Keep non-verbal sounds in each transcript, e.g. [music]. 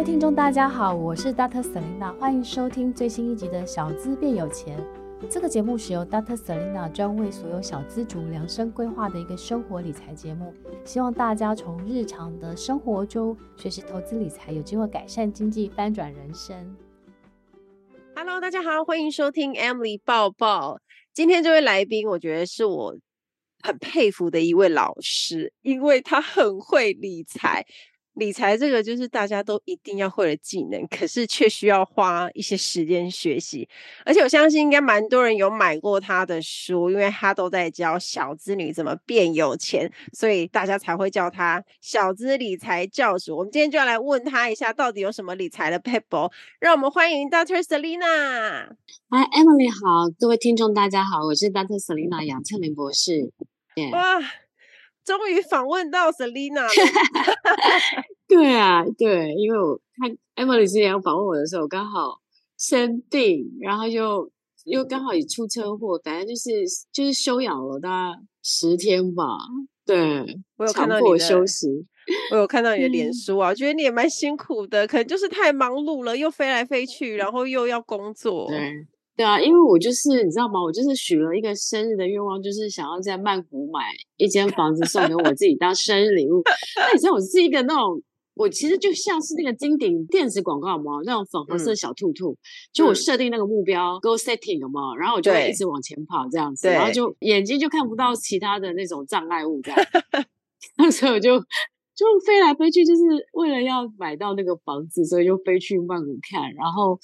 位听众，大家好，我是 Dr. Selina，欢迎收听最新一集的《小资变有钱》。这个节目是由 Dr. Selina 专为所有小资族量身规划的一个生活理财节目，希望大家从日常的生活中学习投资理财，有机会改善经济，翻转人生。Hello，大家好，欢迎收听 Emily 报报。今天这位来宾，我觉得是我很佩服的一位老师，因为他很会理财。理财这个就是大家都一定要会的技能，可是却需要花一些时间学习。而且我相信应该蛮多人有买过他的书，因为他都在教小资女怎么变有钱，所以大家才会叫他小资理财教主。我们今天就要来问他一下，到底有什么理财的 people？？让我们欢迎 Dr. Selena。嗨，Emily 好，各位听众大家好，我是 Dr. Selina 杨倩玲博士。Yeah. 哇！终于访问到 Selina 了。[laughs] 对啊，对，因为我看 Emily 之前要访问我的时候，我刚好生病，然后又又刚好也出车祸，反正就是就是休养了大概十天吧。对，我有看到你休息，[laughs] 我有看到你的脸书啊，我觉得你也蛮辛苦的，可能就是太忙碌了，又飞来飞去，然后又要工作。对。对啊，因为我就是你知道吗？我就是许了一个生日的愿望，就是想要在曼谷买一间房子送给我自己当生日礼物。[laughs] 那你知道我是一个那种，我其实就像是那个金顶电子广告嘛，那种粉红色小兔兔。嗯、就我设定那个目标、嗯、，go setting 嘛，然后我就会一直往前跑这样子，然后就眼睛就看不到其他的那种障碍物这样。[laughs] 那时候我就就飞来飞去，就是为了要买到那个房子，所以就飞去曼谷看，然后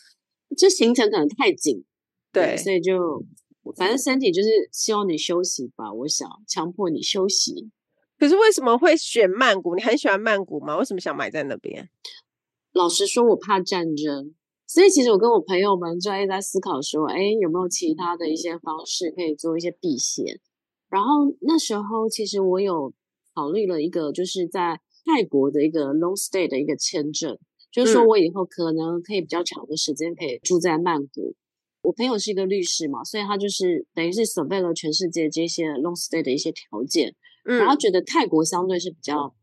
这行程可能太紧。对，所以就反正身体就是希望你休息吧。我想强迫你休息。可是为什么会选曼谷？你很喜欢曼谷吗？为什么想买在那边？老实说，我怕战争，所以其实我跟我朋友们就在思考说，哎，有没有其他的一些方式可以做一些避险？然后那时候其实我有考虑了一个，就是在泰国的一个 long stay 的一个签证，就是说我以后可能可以比较长的时间可以住在曼谷。我朋友是一个律师嘛，所以他就是等于是 survey 了全世界这些 long stay 的一些条件，嗯，然后觉得泰国相对是比较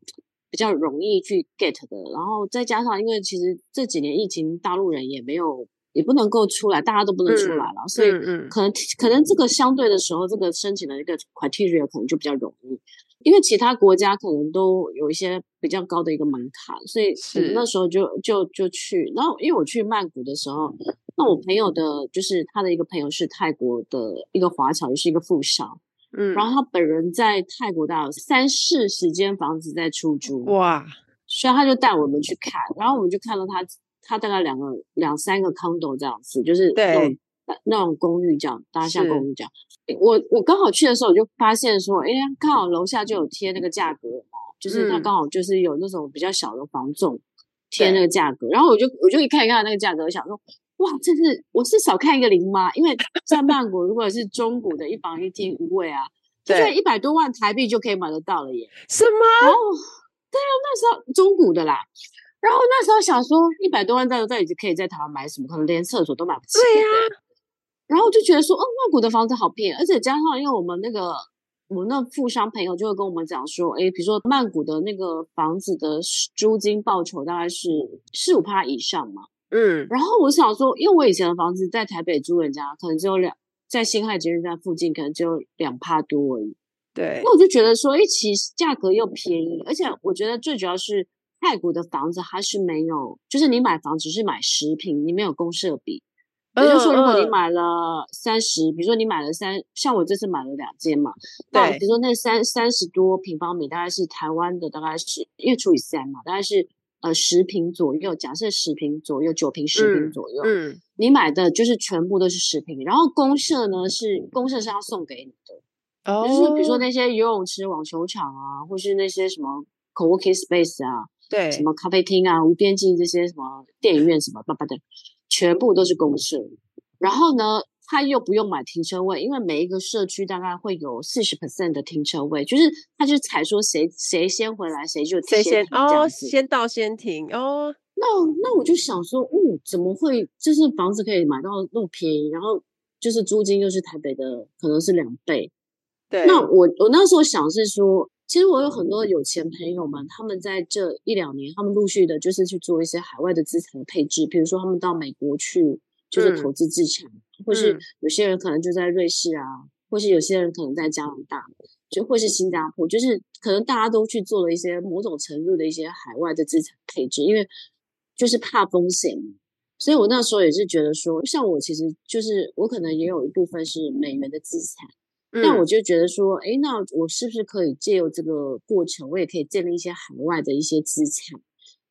比较容易去 get 的，然后再加上因为其实这几年疫情，大陆人也没有也不能够出来，大家都不能出来了，嗯、所以可能可能这个相对的时候，这个申请的一个 criteria 可能就比较容易，因为其他国家可能都有一些比较高的一个门槛，所以那时候就就就去，然后因为我去曼谷的时候。那我朋友的，就是他的一个朋友是泰国的一个华侨，也是一个富商，嗯，然后他本人在泰国大概有三四十间房子在出租，哇，所以他就带我们去看，然后我们就看到他，他大概两个两三个 condo 这样子，就是那种对。那种公寓这样，大厦公寓这样。我我刚好去的时候，我就发现说，哎，刚好楼下就有贴那个价格嘛，就是他刚好就是有那种比较小的房仲贴那个价格，对然后我就我就一看一看那个价格，我想说。哇，这是我是少看一个零吗？因为在曼谷，如果是中古的一房一厅一卫啊，对就一百多万台币就可以买得到了耶。什么？然后对啊，那时候中古的啦。然后那时候想说，一百多万在在可以在台湾买什么？可能连厕所都买不起。对呀、啊。然后就觉得说，哦，曼谷的房子好便宜，而且加上因为我们那个我们那富商朋友就会跟我们讲说，哎，比如说曼谷的那个房子的租金报酬大概是四五趴以上嘛。嗯，然后我想说，因为我以前的房子在台北租人家，可能只有两，在新海捷运站附近，可能只有两帕多而已。对，那我就觉得说，一其实价格又便宜，而且我觉得最主要是泰国的房子它是没有，就是你买房只是买十平，你没有公设比，也就是说，如果你买了三十，比如说你买了三，像我这次买了两间嘛，对，比如说那三三十多平方米，大概是台湾的，大概是因为除以三嘛，大概是呃十平左右。假设十平左右，九平十平左右，嗯，你买的就是全部都是十平，然后公社呢是公社是要送给你的，哦，就是比如说那些游泳池、网球场啊，或是那些什么 co-working space 啊，对，什么咖啡厅啊、无边境这些什么电影院什么巴巴的。全部都是公社，然后呢，他又不用买停车位，因为每一个社区大概会有四十 percent 的停车位，就是他就踩说谁谁先回来谁就谁先哦，先到先停哦。那那我就想说，嗯，怎么会就是房子可以买到那么便宜，然后就是租金又是台北的可能是两倍。对，那我我那时候想是说。其实我有很多有钱朋友们，他们在这一两年，他们陆续的就是去做一些海外的资产的配置，比如说他们到美国去就是投资资产，嗯、或是有些人可能就在瑞士啊，或是有些人可能在加拿大，就或是新加坡，就是可能大家都去做了一些某种程度的一些海外的资产配置，因为就是怕风险嘛。所以我那时候也是觉得说，像我其实就是我可能也有一部分是美元的资产。那我就觉得说，哎，那我是不是可以借由这个过程，我也可以建立一些海外的一些资产？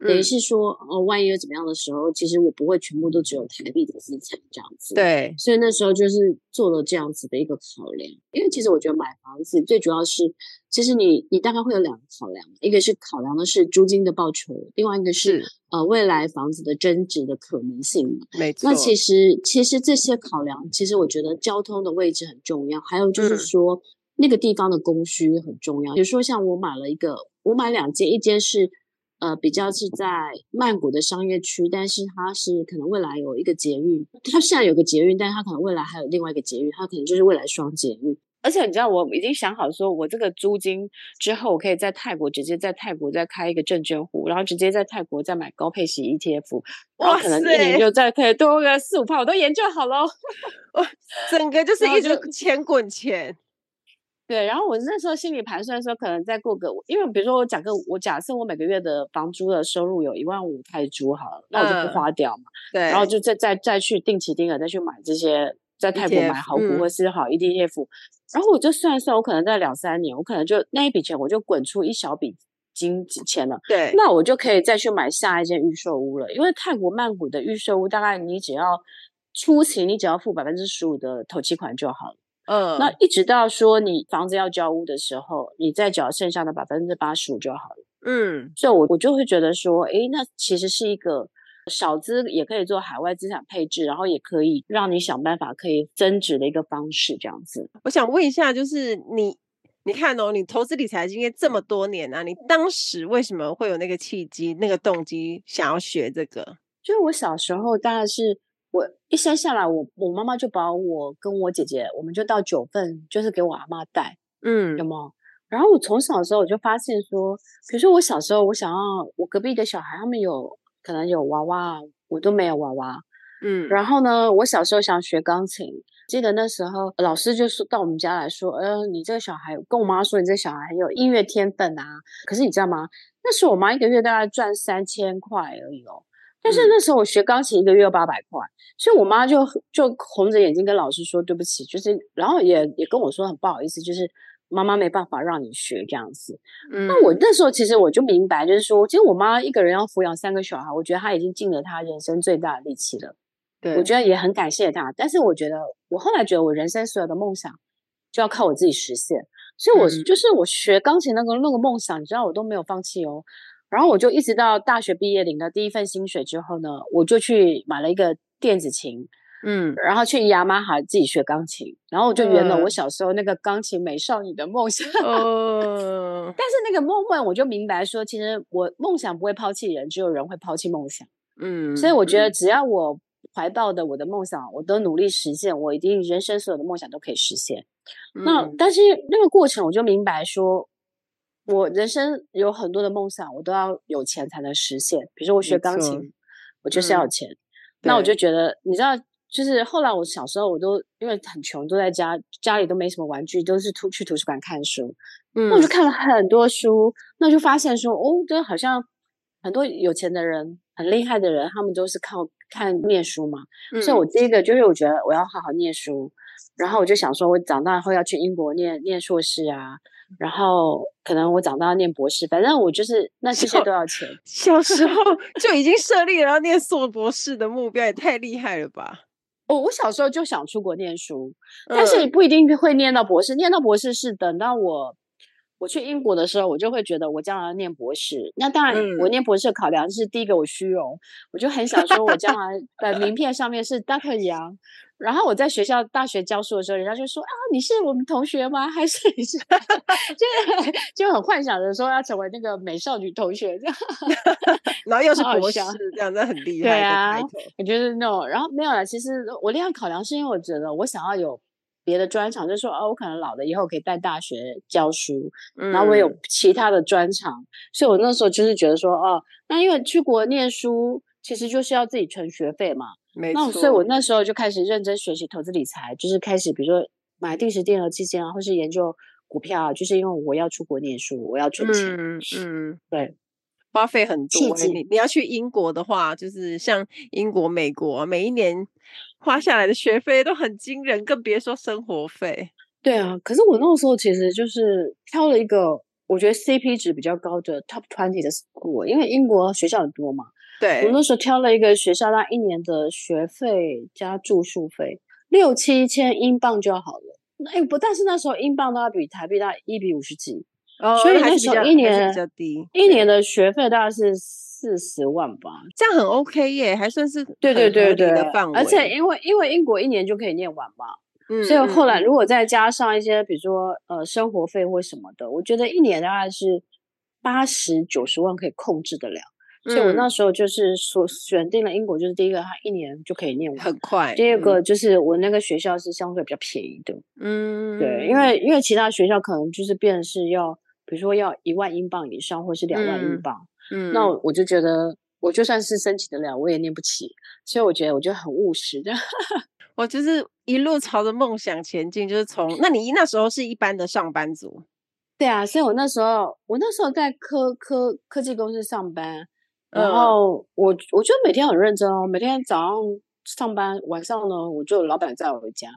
等于是说，哦，万一有怎么样的时候，其实我不会全部都只有台币的资产这样子。对，所以那时候就是做了这样子的一个考量。因为其实我觉得买房子最主要是，其实你你大概会有两个考量，一个是考量的是租金的报酬，另外一个是呃未来房子的增值的可能性。没错。那其实其实这些考量，其实我觉得交通的位置很重要，还有就是说、嗯、那个地方的供需很重要。比如说像我买了一个，我买两间，一间是。呃，比较是在曼谷的商业区，但是它是可能未来有一个捷运，它现在有个捷运，但是它可能未来还有另外一个捷运，它可能就是未来双捷运。而且你知道，我已经想好说，我这个租金之后，我可以在泰国直接在泰国再开一个证券户，然后直接在泰国再买高配息 ETF，然后可能一年就再可以多个四五趴，我都研究好了，我整个就是一直钱滚钱。对，然后我那时候心里盘算说，可能再过个，因为比如说我讲个，我假设我每个月的房租的收入有一万五泰铢好了，那我就不花掉嘛。对，然后就再再再去定期定额再去买这些，在泰国买好股或是好 ETF，、嗯、然后我就算一算，我可能在两三年，我可能就那一笔钱我就滚出一小笔金钱了。对，那我就可以再去买下一间预售屋了，因为泰国曼谷的预售屋大概你只要初期你只要付百分之十五的头期款就好了。嗯，那一直到说你房子要交屋的时候，你再缴剩下的百分之八十五就好了。嗯，所以我我就会觉得说，诶，那其实是一个少资也可以做海外资产配置，然后也可以让你想办法可以增值的一个方式，这样子。我想问一下，就是你，你看哦，你投资理财经验这么多年啊，你当时为什么会有那个契机、那个动机想要学这个？就是我小时候当然是。我一生下来，我我妈妈就把我跟我姐姐，我们就到九份，就是给我阿妈带，嗯，有没有？然后我从小的时候我就发现说，比如说我小时候，我想要我隔壁的小孩他们有可能有娃娃，我都没有娃娃，嗯。然后呢，我小时候想学钢琴，记得那时候老师就说到我们家来说，呃，你这个小孩跟我妈说，你这个小孩很有音乐天分啊。可是你知道吗？那时候我妈一个月大概赚三千块而已哦。但是那时候我学钢琴一个月要八百块，所以我妈就就红着眼睛跟老师说对不起，就是然后也也跟我说很不好意思，就是妈妈没办法让你学这样子。嗯，那我那时候其实我就明白，就是说，其实我妈一个人要抚养三个小孩，我觉得她已经尽了她人生最大的力气了。对，我觉得也很感谢她。但是我觉得我后来觉得我人生所有的梦想就要靠我自己实现，所以我就是我学钢琴那个那个梦想，你知道我都没有放弃哦。然后我就一直到大学毕业领了第一份薪水之后呢，我就去买了一个电子琴，嗯，然后去雅马哈自己学钢琴，然后我就圆了我小时候那个钢琴美少女的梦想。嗯，[laughs] 但是那个 moment 我就明白说，其实我梦想不会抛弃人，只有人会抛弃梦想。嗯，所以我觉得只要我怀抱的我的梦想，我都努力实现，我一定人生所有的梦想都可以实现。嗯，那但是那个过程我就明白说。我人生有很多的梦想，我都要有钱才能实现。比如说我学钢琴，我就是要钱。嗯、那我就觉得，你知道，就是后来我小时候，我都因为很穷，都在家，家里都没什么玩具，都是图去图书馆看书。嗯，那我就看了很多书，那就发现说，哦，这好像很多有钱的人、很厉害的人，他们都是靠看念书嘛，嗯、所以我第一个就是我觉得我要好好念书，然后我就想说，我长大后要去英国念念硕士啊，然后可能我长大要念博士，反正我就是那这些都要钱。[laughs] 小时候 [laughs] 就已经设立了要念硕博士的目标，也太厉害了吧！我我小时候就想出国念书，但是不一定会念到博士，嗯、念到博士是等到我。我去英国的时候，我就会觉得我将来要念博士。那当然，我念博士的考量是第一个，我虚荣，我就很想说，我将来的名片上面是 Doctor Yang。然后我在学校大学教书的时候，人家就说啊，你是我们同学吗？还是你是？就就很幻想着说要成为那个美少女同学这样。[laughs] 然后又是博士，这样那很厉害。对啊，我觉得 no。然后没有了，其实我这样考量是因为我觉得我想要有。别的专长就是说，哦，我可能老了以后可以带大学教书，嗯、然后我有其他的专长，所以我那时候就是觉得说，哦，那因为去国念书其实就是要自己存学费嘛，没错。那所以我那时候就开始认真学习投资理财，就是开始比如说买定时定额基金啊，或是研究股票啊，就是因为我要出国念书，我要存钱，嗯，嗯。对。花费很多，你你要去英国的话，就是像英国、美国，每一年花下来的学费都很惊人，更别说生活费。对啊，可是我那个时候其实就是挑了一个我觉得 CP 值比较高的 Top Twenty 的 school，因为英国学校很多嘛。对，我那时候挑了一个学校，那一年的学费加住宿费六七千英镑就好了。哎，不，但是那时候英镑都要比台币大一比五十几。哦，所以那时候一年一年的学费大概是四十万吧，这样很 OK 耶，还算是对对对对的范围。而且因为因为英国一年就可以念完嘛，嗯，所以后来如果再加上一些比如说呃生活费或什么的，我觉得一年大概是八十九十万可以控制得了。所以我那时候就是说选定了英国，就是第一个，它一年就可以念完，很快。第二个就是我那个学校是相对比较便宜的，嗯，对，因为因为其他学校可能就是变成是要。比如说要一万英镑以上，或是两万英镑，嗯，那我就觉得我就算是申请得了，我也念不起，所以我觉得我就很务实的，[laughs] 我就是一路朝着梦想前进，就是从那你那时候是一般的上班族，对啊，所以我那时候我那时候在科科科技公司上班，然后我我觉得每天很认真哦，每天早上上班，晚上呢我就老板载我回家。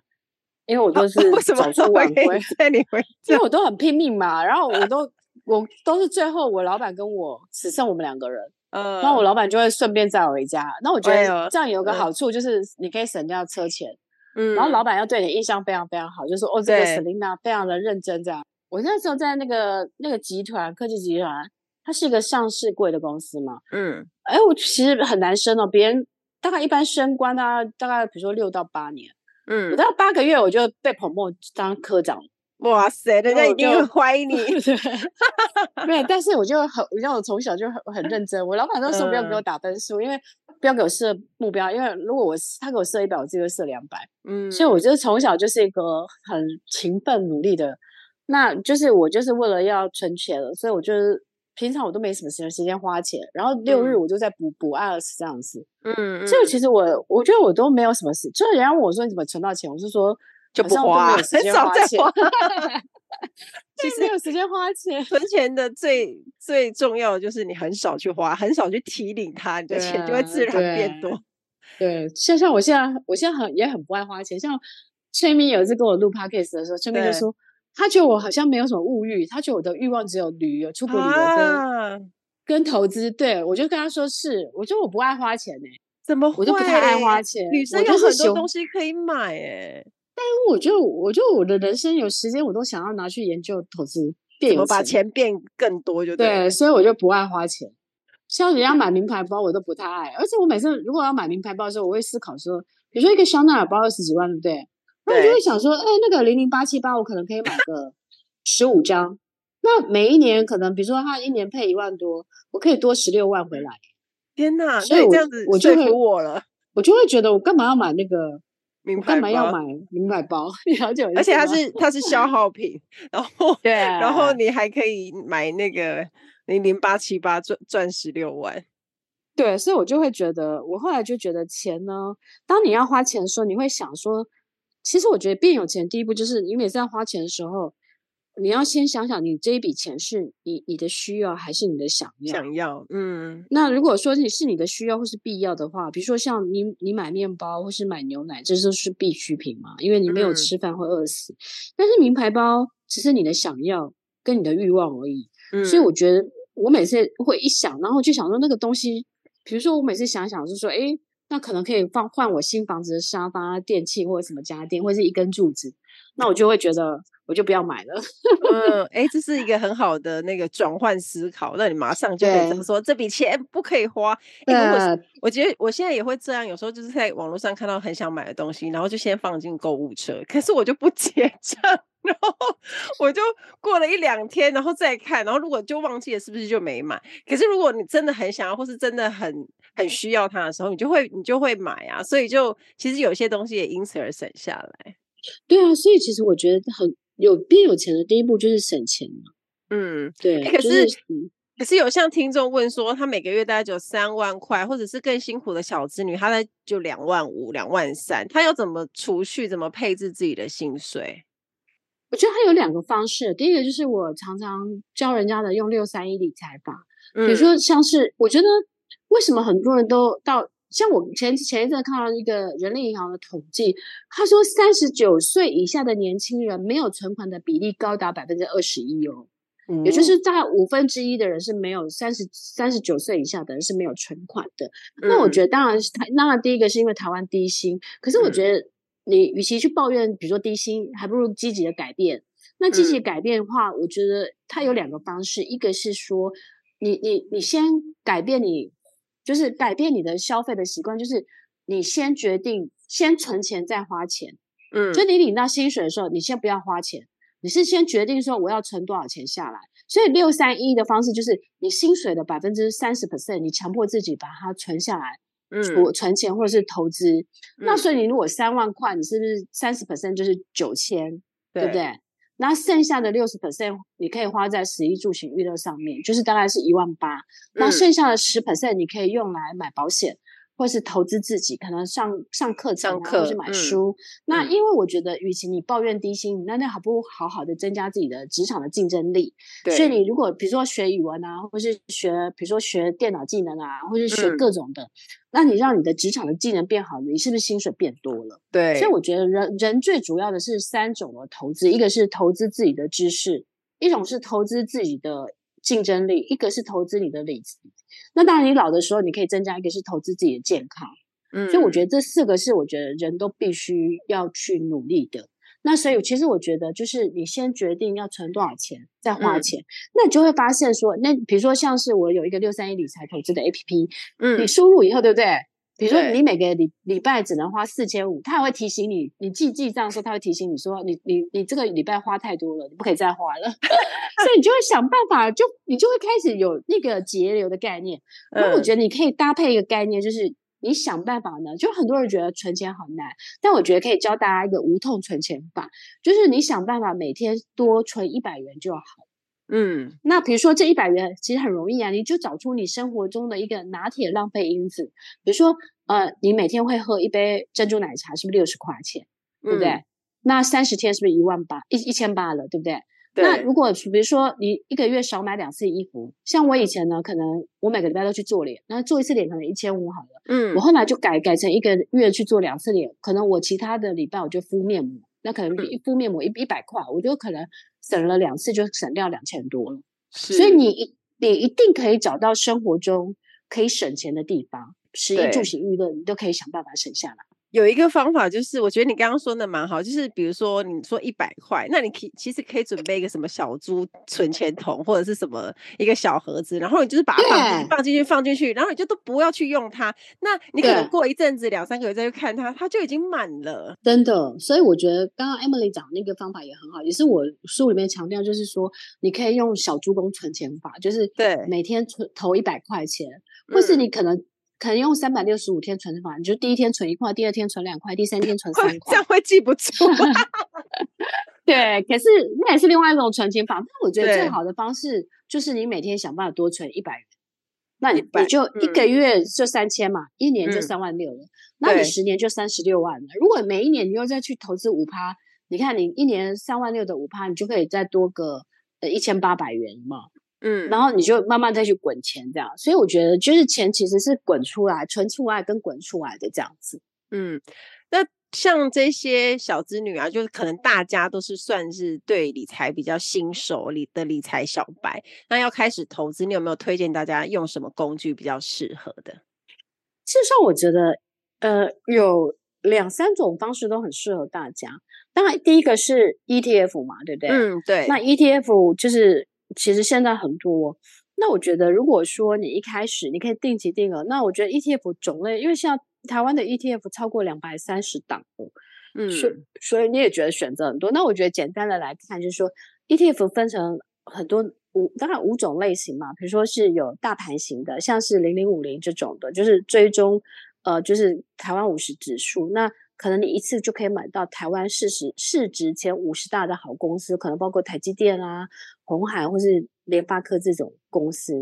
因为我都 [laughs] 是早出晚归，带你回，[laughs] 因为我都很拼命嘛。然后我都我都是最后我老板跟我只剩我们两个人，嗯，然后我老板就会顺便载我回家。那我觉得这样有个好。处就是你可以省掉车钱，嗯，然后老板要对你印象非常非常好，就是说哦，这个 Selina 非常的认真这样。我那时候在那个那个集团科技集团，它是一个上市贵的公司嘛，嗯，哎，我其实很难升哦，别人大概一般升官大概大概比如说六到八年。嗯，我到八个月我就被 promote 当科长，哇塞，人家一定会怀疑你。[laughs] 对，[laughs] 没有，但是我就很，你知道我从小就很很认真。我老板都说不要给我打分数，嗯、因为不要给我设目标，因为如果我他给我设一百，我自己会设两百。嗯，所以我觉得从小就是一个很勤奋努力的，那就是我就是为了要存钱了，所以我就是。平常我都没什么时间时间花钱，然后六日我就在补补 IELTS 这样子。嗯，这个其实我我觉得我都没有什么事。就是人家问我说你怎么存到钱，我是说就不花，很少在花。其实没有时间花钱，存钱的最最重要的就是你很少去花，很少去提领它，你的钱就会自然变多。对，像像我现在，我现在很也很不爱花钱。像崔咪有一次跟我录 podcast 的时候，崔咪就说。他觉得我好像没有什么物欲，他觉得我的欲望只有旅游、出国旅游跟、啊、跟投资。对，我就跟他说是，我觉得我不爱花钱呢、欸，怎么会？我就不太爱花钱。女生有很多东西可以买哎、欸，但我觉得，我觉得我的人生有时间，我都想要拿去研究投资，怎么把钱变更多就对。对，所以我就不爱花钱。像人家买名牌包，我都不太爱。而且我每次如果要买名牌包的时候，我会思考说，比如说一个香奈儿包二十几万，对不对？那我就会想说，哎，那个零零八七八，我可能可以买个十五张。那每一年可能，比如说他一年配一万多，我可以多十六万回来。天哪！所以我这样子我就服我了，我就会觉得我干嘛要买那个名牌？干嘛要买名牌包？了解，而且它是它是消耗品，然后对，然后你还可以买那个零零八七八钻钻石六万。对，所以我就会觉得，我后来就觉得钱呢，当你要花钱的时候，你会想说。其实我觉得变有钱第一步就是你每次要花钱的时候，你要先想想，你这一笔钱是你你的需要还是你的想要？想要，嗯。那如果说你是你的需要或是必要的话，比如说像你你买面包或是买牛奶，这都是必需品嘛，因为你没有吃饭会饿死。嗯、但是名牌包只是你的想要跟你的欲望而已。嗯。所以我觉得我每次会一想，然后就想说那个东西，比如说我每次想想是说，哎，那可能可以放换我新房子的沙发、电器或者什么家电，或者是一根柱子，那我就会觉得。我就不要买了。[laughs] 嗯，哎、欸，这是一个很好的那个转换思考，那你马上就可以这么说，这笔钱不可以花。欸、我我觉得我现在也会这样，有时候就是在网络上看到很想买的东西，然后就先放进购物车，可是我就不结账，然后我就过了一两天，然后再看，然后如果就忘记了，是不是就没买？可是如果你真的很想要，或是真的很很需要它的时候，你就会你就会买啊。所以就其实有些东西也因此而省下来。对啊，所以其实我觉得很。有变有钱的第一步就是省钱嘛。嗯，对。可是，就是、可是有像听众问说，他每个月大概只有三万块，或者是更辛苦的小资女，她在就两万五、两万三，她要怎么储蓄、怎么配置自己的薪水？我觉得他有两个方式。第一个就是我常常教人家的用六三一理财法，比如说像是我觉得为什么很多人都到。像我前前一阵看到一个人力银行的统计，他说三十九岁以下的年轻人没有存款的比例高达百分之二十一哦，嗯、也就是大概五分之一的人是没有三十三十九岁以下的人是没有存款的。嗯、那我觉得当然是台，当然第一个是因为台湾低薪，可是我觉得你与其去抱怨，比如说低薪，还不如积极的改变。那积极改变的话，嗯、我觉得它有两个方式，一个是说你你你先改变你。就是改变你的消费的习惯，就是你先决定先存钱再花钱，嗯，就你领到薪水的时候，你先不要花钱，你是先决定说我要存多少钱下来。所以六三一的方式就是你薪水的百分之三十 percent，你强迫自己把它存下来，嗯，存存钱或者是投资。嗯，那所以你如果三万块，你是不是三十 percent 就是九千，对不对？那剩下的六十 percent 你可以花在食衣住行娱乐上面，就是大概是一万八。那剩下的十 percent 你可以用来买保险。或是投资自己，可能上上课程啊，或是买书。嗯、那因为我觉得，与其你抱怨低薪，嗯、那那好不如好好的增加自己的职场的竞争力。所以你如果比如说学语文啊，或是学比如说学电脑技能啊，或是学各种的，嗯、那你让你的职场的技能变好，你是不是薪水变多了？对。所以我觉得人人最主要的是三种的投资，一个是投资自己的知识，一种是投资自己的竞争力，一个是投资你的理财。那当然，你老的时候，你可以增加一个是投资自己的健康。嗯，所以我觉得这四个是我觉得人都必须要去努力的。那所以其实我觉得，就是你先决定要存多少钱，再花钱，嗯、那你就会发现说，那比如说像是我有一个六三一理财投资的 APP，嗯，你输入以后，对不对？比如说，你每个礼礼拜只能花四千五，他还会提醒你，你记记账的时候，他会提醒你说，你你你这个礼拜花太多了，你不可以再花了。[laughs] 所以你就会想办法，就你就会开始有那个节流的概念。然后我觉得你可以搭配一个概念，就是你想办法呢，就很多人觉得存钱好难，但我觉得可以教大家一个无痛存钱法，就是你想办法每天多存一百元就好。嗯，那比如说这一百元其实很容易啊，你就找出你生活中的一个拿铁浪费因子，比如说呃，你每天会喝一杯珍珠奶茶，是不是六十块钱，对不对？嗯、那三十天是不是一万八一一千八了，对不对？对。那如果比如说你一个月少买两次衣服，像我以前呢，可能我每个礼拜都去做脸，那做一次脸可能一千五好了，嗯，我后来就改改成一个月去做两次脸，可能我其他的礼拜我就敷面膜，那可能一敷面膜一一百块，我就可能。省了两次就省掉两千多了，所以你一你一定可以找到生活中可以省钱的地方，食衣住行娱乐你都可以想办法省下来。有一个方法，就是我觉得你刚刚说的蛮好，就是比如说你说一百块，那你可以其实可以准备一个什么小猪存钱筒，或者是什么一个小盒子，然后你就是把它放放进去，放进去，然后你就都不要去用它。那你可能过一阵子两三个月再去看它，它就已经满了。真的，所以我觉得刚刚 Emily 讲的那个方法也很好，也是我书里面强调，就是说你可以用小猪工存钱法，就是对每天存投一百块钱，或是你可能。可能用三百六十五天存法，你就第一天存一块，第二天存两块，第三天存三块，这样会记不住。[laughs] 对，可是那也是另外一种存钱法。但我觉得最好的方式就是你每天想办法多存一百元，那你你就一个月就三千嘛，嗯、一年就三万六了，嗯、那你十年就三十六万了。如果每一年你又再去投资五趴，你看你一年三万六的五趴，你就可以再多个呃一千八百元嘛。嗯，然后你就慢慢再去滚钱这样。所以我觉得就是钱其实是滚出来、存出来跟滚出来的这样子。嗯，那。像这些小资女啊，就是可能大家都是算是对理财比较新手理的理财小白，那要开始投资，你有没有推荐大家用什么工具比较适合的？事实上，我觉得呃有两三种方式都很适合大家。当然，第一个是 ETF 嘛，对不对？嗯，对。那 ETF 就是其实现在很多。那我觉得，如果说你一开始你可以定期定额，那我觉得 ETF 种类，因为像台湾的 ETF 超过两百三十档，嗯，所所以你也觉得选择很多。那我觉得简单的来看，就是说 ETF 分成很多五，当然五种类型嘛。比如说是有大盘型的，像是零零五零这种的，就是追踪呃，就是台湾五十指数。那可能你一次就可以买到台湾市值市值前五十大的好公司，可能包括台积电啊、鸿海或是联发科这种公司。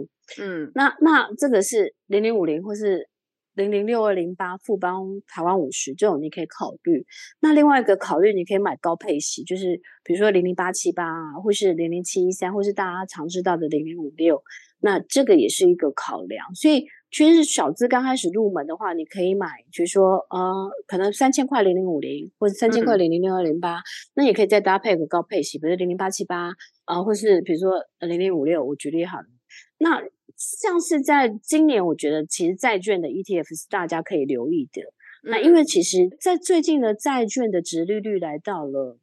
嗯，那那这个是零零五零或是。零零六二零八富邦台湾五十这种你可以考虑。那另外一个考虑，你可以买高配息，就是比如说零零八七八啊，或是零零七一三，或是大家常知道的零零五六。那这个也是一个考量。所以其实小资刚开始入门的话，你可以买，比如说呃，可能三千块零零五零，或者三千块零零六二零八。那也可以再搭配个高配息，比如零零八七八啊，或是比如说零零五六。我举例好了，那。像是在今年，我觉得其实债券的 ETF 是大家可以留意的。那因为其实，在最近的债券的值利率来到了，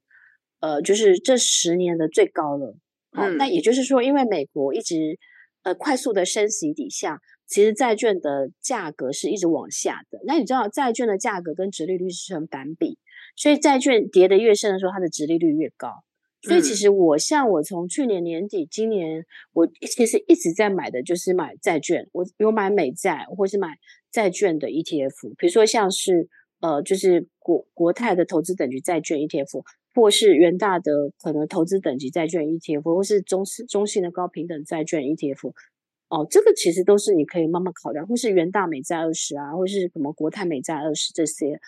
呃，就是这十年的最高了。好，那也就是说，因为美国一直呃快速的升息底下，其实债券的价格是一直往下的。那你知道，债券的价格跟殖利率是成反比，所以债券跌得越深的时候，它的殖利率越高。所以其实我像我从去年年底，今年我其实一直在买的就是买债券，我有买美债或是买债券的 ETF，比如说像是呃就是国国泰的投资等级债券 ETF，或是元大的可能投资等级债券 ETF，或是中中信的高平等债券 ETF，哦，这个其实都是你可以慢慢考量，或是元大美债二十啊，或是什么国泰美债二十这些。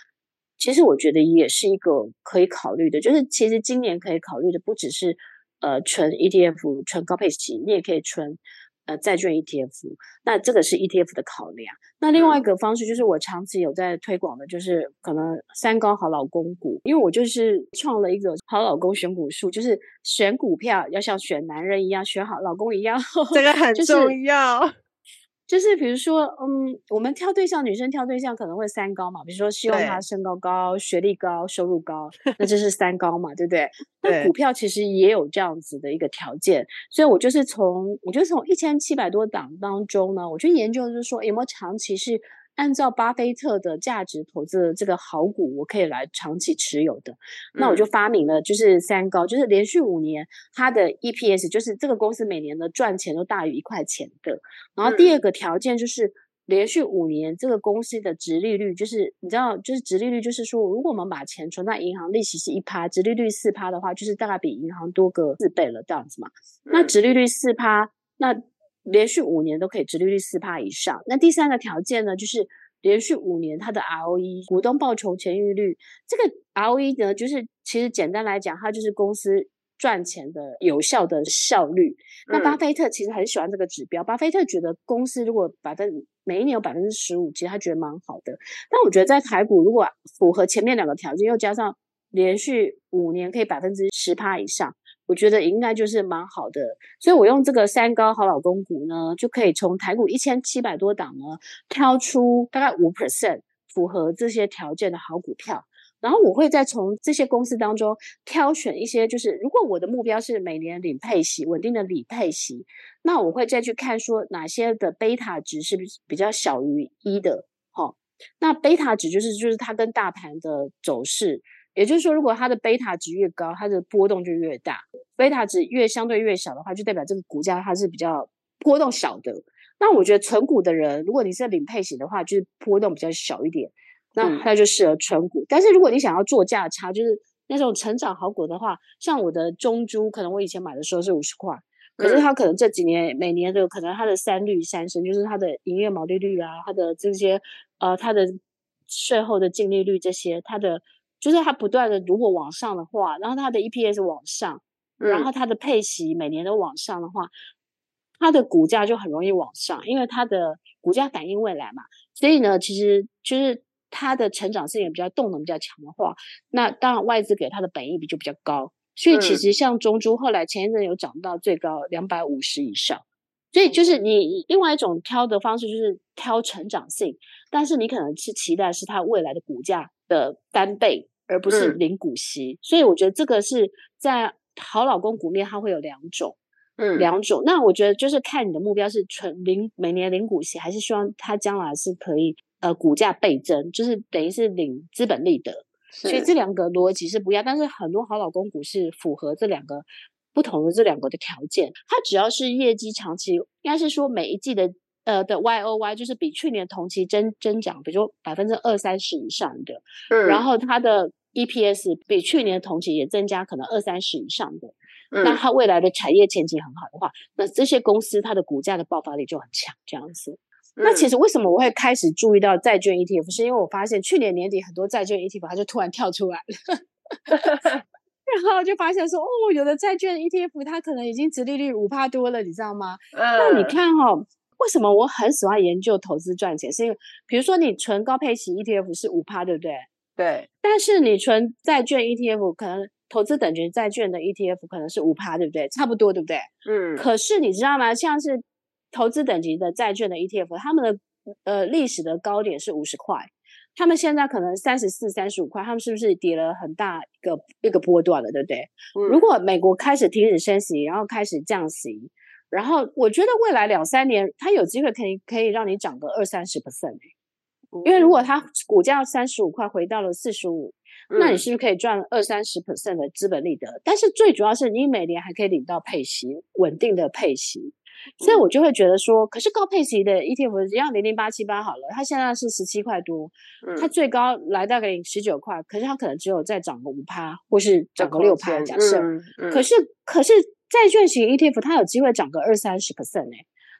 其实我觉得也是一个可以考虑的，就是其实今年可以考虑的不只是呃纯 ETF、纯高配型，你也可以纯呃债券 ETF。那这个是 ETF 的考量。那另外一个方式就是我长期有在推广的，就是可能三高好老公股，因为我就是创了一个好老公选股术，就是选股票要像选男人一样，选好老公一样，这个很重要。就是就是比如说，嗯，我们挑对象，女生挑对象可能会三高嘛，比如说希望他身高高、学历高、收入高，那这是三高嘛，对不对？那股票其实也有这样子的一个条件，所以我就是从，我就从一千七百多档当中呢，我去研究，就是说有没有长期是。按照巴菲特的价值投资的这个好股，我可以来长期持有的。那我就发明了，就是三高，就是连续五年它的 EPS，就是这个公司每年的赚钱都大于一块钱的。然后第二个条件就是连续五年这个公司的殖利率，就是你知道，就是殖利率，就是说如果我们把钱存在银行，利息是一趴，殖利率四趴的话，就是大概比银行多个四倍了，这样子嘛。那殖利率四趴，那连续五年都可以直利率四趴以上。那第三个条件呢，就是连续五年它的 ROE 股东报酬前益率，这个 ROE 呢，就是其实简单来讲，它就是公司赚钱的有效的效率。那巴菲特其实很喜欢这个指标，巴菲特觉得公司如果百分每一年有百分之十五，其实他觉得蛮好的。但我觉得在台股，如果符合前面两个条件，又加上连续五年可以百分之十趴以上。我觉得应该就是蛮好的，所以我用这个三高好老公股呢，就可以从台股一千七百多档呢，挑出大概五 percent 符合这些条件的好股票，然后我会再从这些公司当中挑选一些，就是如果我的目标是每年领配息，稳定的领配息，那我会再去看说哪些的贝塔值是比较小于一的，好，那贝塔值就是就是它跟大盘的走势。也就是说，如果它的贝塔值越高，它的波动就越大；贝塔值越相对越小的话，就代表这个股价它是比较波动小的。那我觉得存股的人，如果你是领配型的话，就是波动比较小一点，那那就适合存股。嗯。但是如果你想要做价差，就是那种成长好股的话，像我的中珠，可能我以前买的时候是五十块，可是它可能这几年每年的可能它的三率三升，就是它的营业毛利率啊，它的这些呃它的税后的净利率这些，它的。就是它不断的如果往上的话，然后它的 EPS 往上，然后它的配息每年都往上的话，它的股价就很容易往上，因为它的股价反映未来嘛。所以呢，其实就是它的成长性也比较动能比较强的话，那当然外资给它的本益比就比较高。所以其实像中珠后来前一阵有涨到最高两百五十以上。所以就是你另外一种挑的方式，就是挑成长性，但是你可能是期待是它未来的股价的单倍，而不是领股息。嗯、所以我觉得这个是在好老公股面，它会有两种，嗯，两种。那我觉得就是看你的目标是纯领每年领股息，还是希望它将来是可以呃股价倍增，就是等于是领资本利得。所以这两个逻辑是不一样，但是很多好老公股是符合这两个。不同的这两个的条件，它只要是业绩长期，应该是说每一季的呃的 Y O Y，就是比去年同期增增长，比如说百分之二三十以上的，嗯，然后它的 E P S 比去年同期也增加可能二三十以上的，嗯，那它未来的产业前景很好的话，那这些公司它的股价的爆发力就很强，这样子。嗯，那其实为什么我会开始注意到债券 E T F，是因为我发现去年年底很多债券 E T F 它就突然跳出来了。[laughs] 然后就发现说，哦，有的债券 ETF 它可能已经殖利率五趴多了，你知道吗？嗯。那你看哈、哦，为什么我很喜欢研究投资赚钱？是因为，比如说你存高配息 ETF 是五趴，对不对？对。但是你存债券 ETF，可能投资等级债券的 ETF 可能是五趴，对不对？差不多，对不对？嗯。可是你知道吗？像是投资等级的债券的 ETF，他们的呃历史的高点是五十块。他们现在可能三十四、三十五块，他们是不是跌了很大一个一个波段了，对不对？嗯。如果美国开始停止升息，然后开始降息，然后我觉得未来两三年，它有机会可以可以让你涨个二三十 percent。因为如果它股价三十五块回到了四十五，那你是不是可以赚二三十 percent 的资本利得？但是最主要是你每年还可以领到配息，稳定的配息。所以我就会觉得说，可是高配息的 ETF 只要零零八七八好了，它现在是十七块多，它最高来到个十九块，可是它可能只有再涨个五趴，或是涨个六趴，假设。可是可是债券型 ETF 它有机会涨个二三十 percent 呢。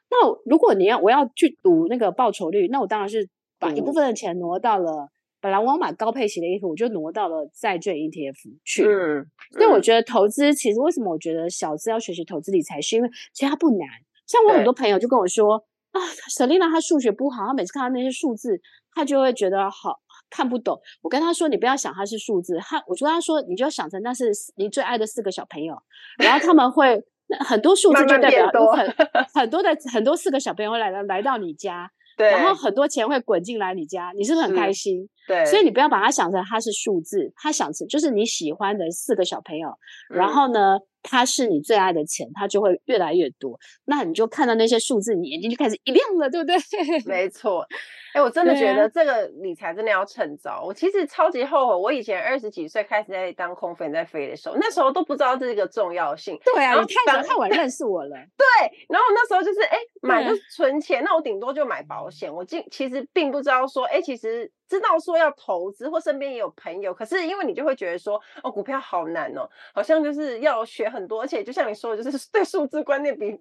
那如果你要我要去赌那个报酬率，那我当然是把一部分的钱挪到了，本来我要买高配型的衣服我就挪到了债券 ETF 去。嗯。所以我觉得投资其实为什么我觉得小资要学习投资理财，是因为其实它不难。像我很多朋友就跟我说啊，Selina 她数学不好，她每次看到那些数字，她就会觉得好看不懂。我跟她说，你不要想它是数字，她我就跟她说，你就想成那是你最爱的四个小朋友，然后他们会 [laughs] 很多数字就代表有很很多的很多四个小朋友会来到来到你家，对，然后很多钱会滚进来你家，你是不是很开心？对，所以你不要把它想成它是数字，它想成就是你喜欢的四个小朋友，然后呢？嗯它是你最爱的钱，它就会越来越多。那你就看到那些数字，你眼睛就开始一亮了，对不对？[laughs] 没错。哎、欸，我真的觉得这个理财真的要趁早。我其实超级后悔，我以前二十几岁开始在当空飞在飞的时候，那时候都不知道这个重要性。对啊，你太早太晚认识我了。[laughs] 对，然后那时候就是哎、欸，买就存钱，那我顶多就买保险。我竟其实并不知道说，哎、欸，其实。知道说要投资，或身边也有朋友，可是因为你就会觉得说，哦，股票好难哦，好像就是要学很多，而且就像你说的，就是对数字观念比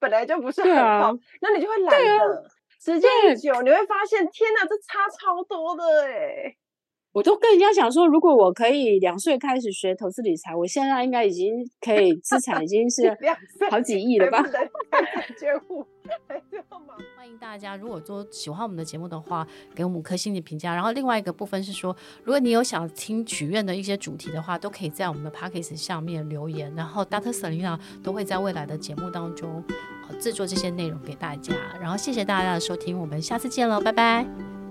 本来就不是很好，啊、那你就会懒得。啊、时间一久，你会发现，天哪，这差超多的哎。我都跟人家讲说，如果我可以两岁开始学投资理财，我现在应该已经可以资产已经是好几亿了吧？[laughs] 欢迎大家，如果说喜欢我们的节目的话，给我们五颗星的评价。然后另外一个部分是说，如果你有想听许愿的一些主题的话，都可以在我们的 Podcast 下面留言，然后 Dr. Selena 都会在未来的节目当中呃制作这些内容给大家。然后谢谢大家的收听，我们下次见喽，拜拜。